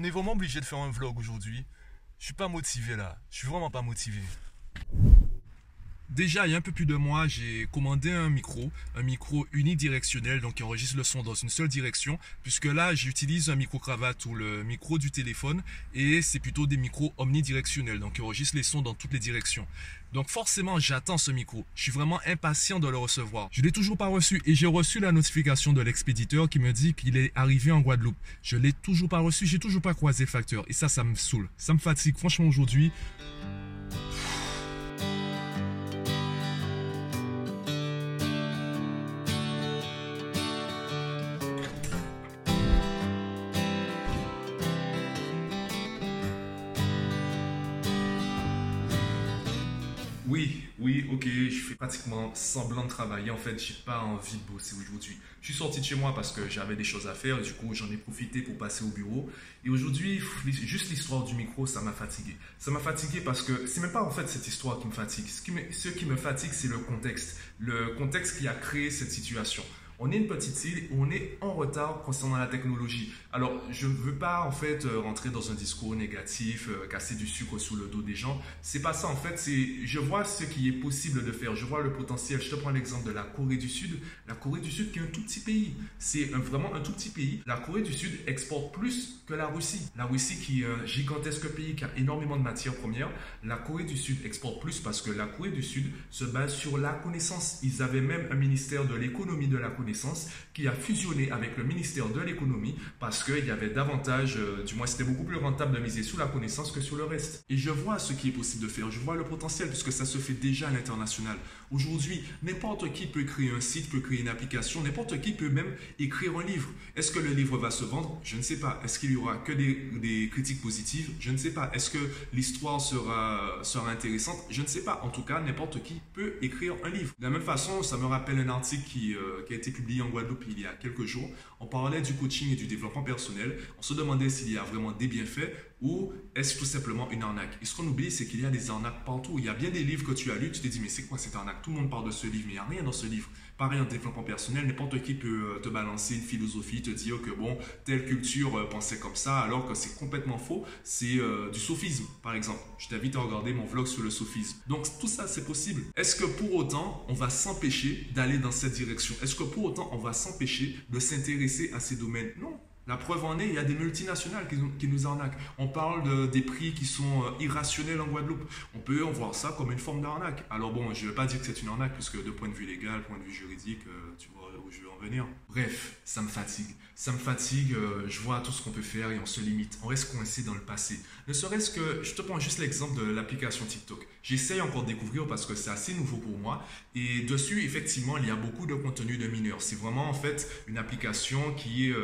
On est vraiment obligé de faire un vlog aujourd'hui. Je suis pas motivé là. Je suis vraiment pas motivé. Déjà, il y a un peu plus de mois, j'ai commandé un micro, un micro unidirectionnel, donc qui enregistre le son dans une seule direction, puisque là, j'utilise un micro-cravate ou le micro du téléphone, et c'est plutôt des micros omnidirectionnels, donc qui enregistrent les sons dans toutes les directions. Donc forcément, j'attends ce micro. Je suis vraiment impatient de le recevoir. Je l'ai toujours pas reçu, et j'ai reçu la notification de l'expéditeur qui me dit qu'il est arrivé en Guadeloupe. Je l'ai toujours pas reçu, j'ai toujours pas croisé le facteur, et ça, ça me saoule. Ça me fatigue. Franchement, aujourd'hui, Oui, oui, ok, je fais pratiquement semblant de travailler. En fait, j'ai pas envie de bosser aujourd'hui. Je suis sorti de chez moi parce que j'avais des choses à faire. Du coup, j'en ai profité pour passer au bureau. Et aujourd'hui, juste l'histoire du micro, ça m'a fatigué. Ça m'a fatigué parce que c'est même pas en fait cette histoire qui me fatigue. Ce qui me, ce qui me fatigue, c'est le contexte. Le contexte qui a créé cette situation on est une petite île où on est en retard concernant la technologie. Alors, je ne veux pas en fait euh, rentrer dans un discours négatif, euh, casser du sucre sous le dos des gens. C'est pas ça en fait. C'est, je vois ce qui est possible de faire. Je vois le potentiel. Je te prends l'exemple de la Corée du Sud. La Corée du Sud qui est un tout petit pays. C'est vraiment un tout petit pays. La Corée du Sud exporte plus que la Russie. La Russie qui est un gigantesque pays qui a énormément de matières premières. La Corée du Sud exporte plus parce que la Corée du Sud se base sur la connaissance. Ils avaient même un ministère de l'économie de la connaissance qui a fusionné avec le ministère de l'économie parce qu'il y avait davantage, euh, du moins c'était beaucoup plus rentable de miser sur la connaissance que sur le reste. Et je vois ce qui est possible de faire, je vois le potentiel puisque ça se fait déjà à l'international. Aujourd'hui, n'importe qui peut créer un site, peut créer une application, n'importe qui peut même écrire un livre. Est-ce que le livre va se vendre? Je ne sais pas. Est-ce qu'il y aura que des, critiques positives? Je ne sais pas. Est-ce que l'histoire sera, sera intéressante? Je ne sais pas. En tout cas, n'importe qui peut écrire un livre. De la même façon, ça me rappelle un article qui, euh, qui a été publié en Guadeloupe il y a quelques jours. On parlait du coaching et du développement personnel. On se demandait s'il y a vraiment des bienfaits ou est-ce tout simplement une arnaque? Et ce qu'on oublie, c'est qu'il y a des arnaques partout. Il y a bien des livres que tu as lus, tu te dis, mais c'est quoi cette arnaque? Tout le monde parle de ce livre, mais il n'y a rien dans ce livre. Pareil en développement personnel, n'importe qui peut euh, te balancer une philosophie, te dire que bon, telle culture euh, pensait comme ça, alors que c'est complètement faux. C'est euh, du sophisme, par exemple. Je t'invite à regarder mon vlog sur le sophisme. Donc tout ça, c'est possible. Est-ce que pour autant, on va s'empêcher d'aller dans cette direction? Est-ce que pour autant, on va s'empêcher de s'intéresser à ces domaines? Non. La preuve en est, il y a des multinationales qui, nous arnaquent. On parle de, des prix qui sont euh, irrationnels en Guadeloupe. On peut en voir ça comme une forme d'arnaque. Alors bon, je ne veux pas dire que c'est une arnaque, puisque de point de vue légal, point de vue juridique, euh, tu vois où je veux en Bref, ça me fatigue. Ça me fatigue, euh, je vois tout ce qu'on peut faire et on se limite. On reste coincé dans le passé. Ne serait-ce que, je te prends juste l'exemple de l'application TikTok. J'essaye encore de découvrir parce que c'est assez nouveau pour moi. Et dessus, effectivement, il y a beaucoup de contenu de mineurs. C'est vraiment en fait une application qui est,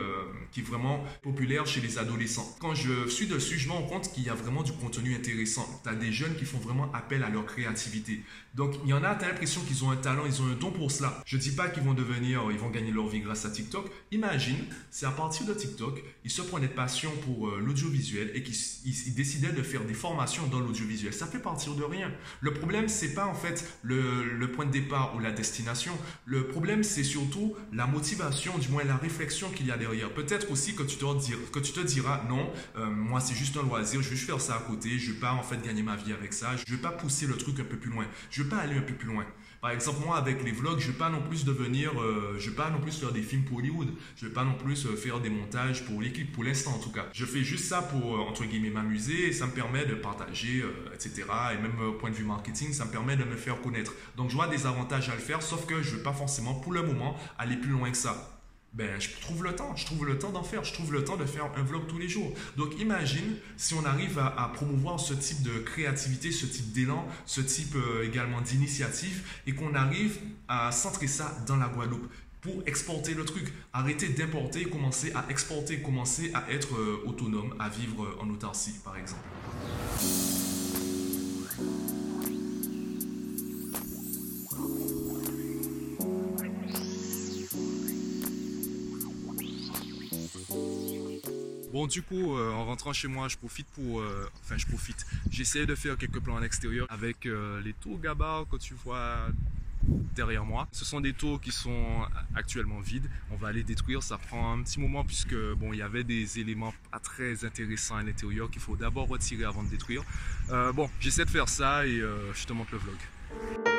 qui est vraiment populaire chez les adolescents. Quand je suis dessus, je me rends compte qu'il y a vraiment du contenu intéressant. Tu as des jeunes qui font vraiment appel à leur créativité. Donc, il y en a, tu as l'impression qu'ils ont un talent, ils ont un don pour cela. Je dis pas qu'ils vont devenir, ils vont gagner leur vie grâce à TikTok. Imagine, c'est à partir de TikTok, ils se prenaient de passion pour euh, l'audiovisuel et qu'ils décidaient de faire des formations dans l'audiovisuel. Ça fait partir de rien. Le problème, c'est pas en fait le, point de départ ou la destination. Le problème, c'est surtout la motivation, du moins la réflexion qu'il y a derrière. Peut-être aussi que tu te, diras, que tu te diras non, euh, moi c'est juste un loisir, je vais faire ça à côté, je vais pas en fait gagner ma vie avec ça, je vais pas pousser le truc un peu plus loin, je vais pas aller un peu plus loin. Par exemple, moi avec les vlogs, je vais pas non plus devenir, euh, je vais pas non plus faire des films pour Hollywood, je vais pas non plus euh, faire des montages pour l'équipe, pour l'instant en tout cas. Je fais juste ça pour entre guillemets m'amuser ça me permet de partager, etc. Et même point de vue marketing, ça me permet de me faire connaître. Donc je vois des avantages à le faire, sauf que je vais pas forcément pour le moment aller plus loin que ça ben, je trouve le temps, je trouve le temps d'en faire, je trouve le temps de faire un vlog tous les jours. Donc imagine si on arrive à, promouvoir ce type de créativité, ce type d'élan, ce type euh, également d'initiative et qu'on arrive à centrer ça dans la Guadeloupe pour exporter le truc. Arrêter d'importer, commencer à exporter, commencer à être euh, autonome, à vivre euh, en autarcie par exemple. Bon, du coup, euh, en rentrant chez moi, je profite pour. Enfin, je profite. J'essaie de faire quelques plans à l'extérieur avec les tours gabarres que tu vois derrière moi. Ce sont des tours qui sont actuellement vides. On va les détruire. Ça prend un petit moment puisque bon, il y avait des éléments pas très intéressants à l'intérieur qu'il faut d'abord retirer avant de détruire. Euh, bon, j'essaie de faire ça et euh, je te montre le vlog.